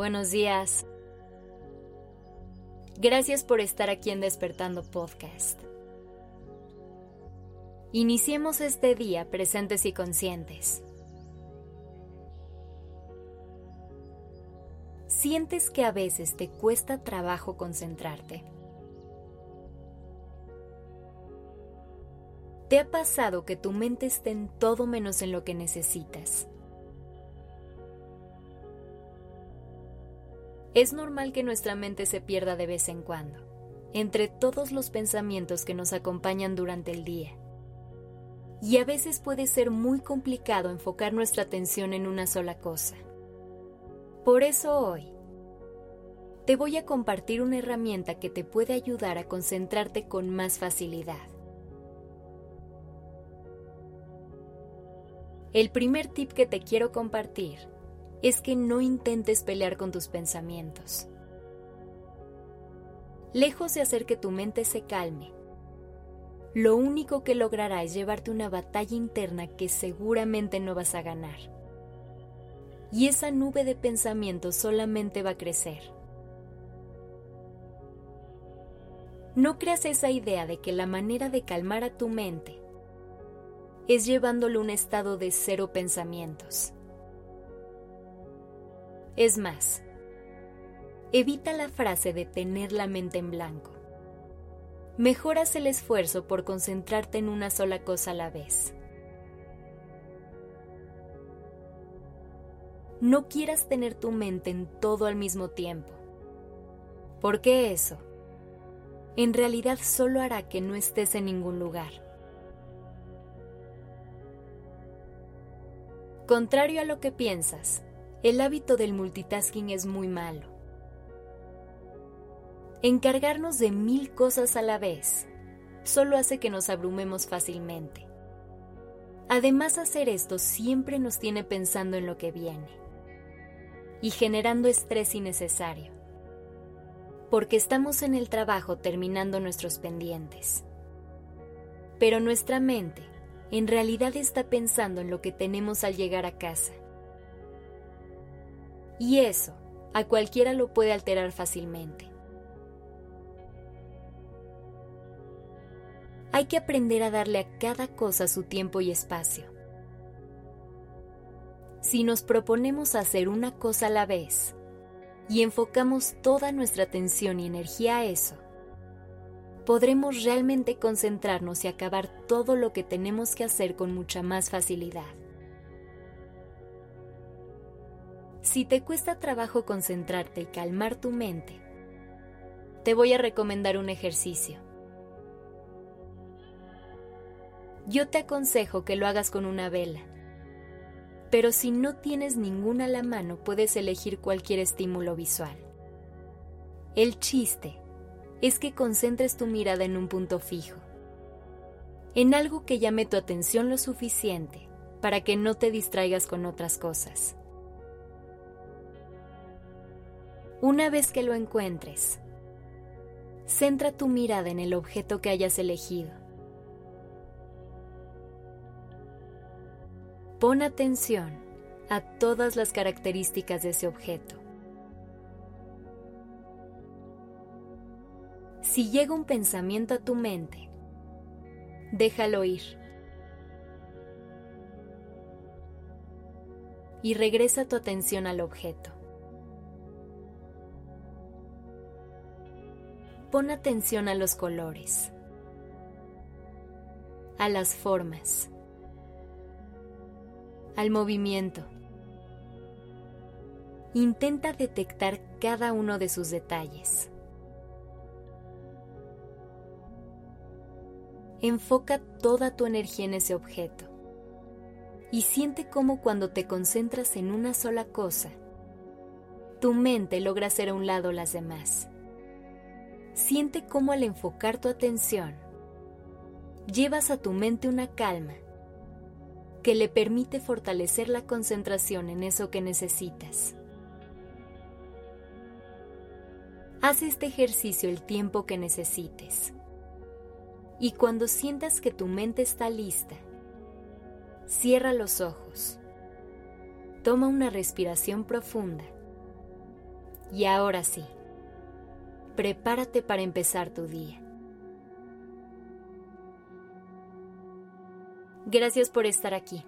buenos días. Gracias por estar aquí en Despertando Podcast. Iniciemos este día presentes y conscientes. ¿Sientes que a veces te cuesta trabajo concentrarte? ¿Te ha pasado que tu mente esté en todo menos en lo que necesitas? Es normal que nuestra mente se pierda de vez en cuando, entre todos los pensamientos que nos acompañan durante el día. Y a veces puede ser muy complicado enfocar nuestra atención en una sola cosa. Por eso hoy, te voy a compartir una herramienta que te puede ayudar a concentrarte con más facilidad. El primer tip que te quiero compartir es que no intentes pelear con tus pensamientos. Lejos de hacer que tu mente se calme, lo único que logrará es llevarte una batalla interna que seguramente no vas a ganar. Y esa nube de pensamientos solamente va a crecer. No creas esa idea de que la manera de calmar a tu mente es llevándole un estado de cero pensamientos. Es más, evita la frase de tener la mente en blanco. Mejoras el esfuerzo por concentrarte en una sola cosa a la vez. No quieras tener tu mente en todo al mismo tiempo, porque eso en realidad solo hará que no estés en ningún lugar. Contrario a lo que piensas, el hábito del multitasking es muy malo. Encargarnos de mil cosas a la vez solo hace que nos abrumemos fácilmente. Además, hacer esto siempre nos tiene pensando en lo que viene y generando estrés innecesario, porque estamos en el trabajo terminando nuestros pendientes. Pero nuestra mente en realidad está pensando en lo que tenemos al llegar a casa y eso a cualquiera lo puede alterar fácilmente. Hay que aprender a darle a cada cosa su tiempo y espacio. Si nos proponemos hacer una cosa a la vez y enfocamos toda nuestra atención y energía a eso, podremos realmente concentrarnos y acabar todo lo que tenemos que hacer con mucha más facilidad. Si te cuesta trabajo concentrarte y calmar tu mente, te voy a recomendar un ejercicio. Yo te aconsejo que lo hagas con una vela, pero si no tienes ninguna a la mano puedes elegir cualquier estímulo visual. El chiste es que concentres tu mirada en un punto fijo, en algo que llame tu atención lo suficiente para que no te distraigas con otras cosas. Una vez que lo encuentres, centra tu mirada en el objeto que hayas elegido. Pon atención a todas las características de ese objeto. Si llega un pensamiento a tu mente, déjalo ir. Y regresa tu atención al objeto. Pon atención a los colores, a las formas, al movimiento. Intenta detectar cada uno de sus detalles. Enfoca toda tu energía en ese objeto y siente cómo cuando te concentras en una sola cosa, tu mente logra hacer a un lado las demás. Siente cómo al enfocar tu atención, llevas a tu mente una calma que le permite fortalecer la concentración en eso que necesitas. Haz este ejercicio el tiempo que necesites. Y cuando sientas que tu mente está lista, cierra los ojos, toma una respiración profunda Y ahora sí, prepárate para empezar tu día. Gracias por estar aquí.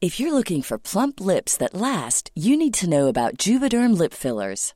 If you're looking for plump lips that last, you need to know about Juvederm lip fillers.